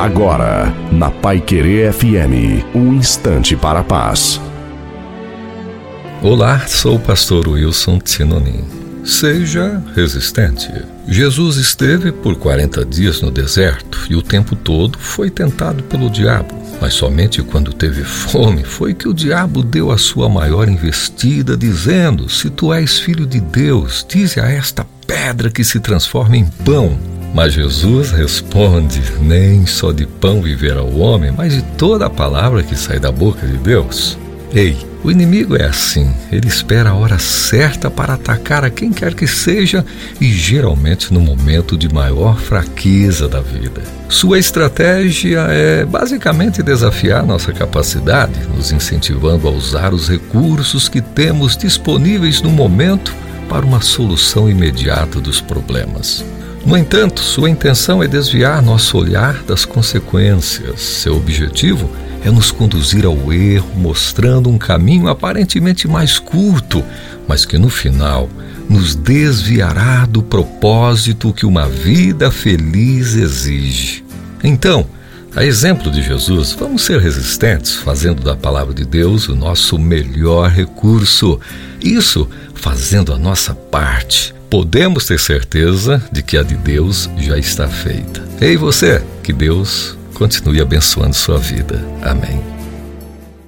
Agora, na Pai Querer FM, um instante para a paz. Olá, sou o pastor Wilson Tsinonin. Seja resistente. Jesus esteve por 40 dias no deserto e o tempo todo foi tentado pelo diabo. Mas somente quando teve fome foi que o diabo deu a sua maior investida, dizendo: Se tu és filho de Deus, dize a esta pedra que se transforma em pão. Mas Jesus responde: Nem só de pão viverá o homem, mas de toda a palavra que sai da boca de Deus. Ei, o inimigo é assim, ele espera a hora certa para atacar a quem quer que seja e geralmente no momento de maior fraqueza da vida. Sua estratégia é basicamente desafiar nossa capacidade, nos incentivando a usar os recursos que temos disponíveis no momento para uma solução imediata dos problemas. No entanto, sua intenção é desviar nosso olhar das consequências. Seu objetivo é nos conduzir ao erro, mostrando um caminho aparentemente mais curto, mas que no final nos desviará do propósito que uma vida feliz exige. Então, a exemplo de Jesus, vamos ser resistentes, fazendo da palavra de Deus o nosso melhor recurso. Isso fazendo a nossa parte podemos ter certeza de que a de Deus já está feita. Ei você, que Deus continue abençoando sua vida. Amém.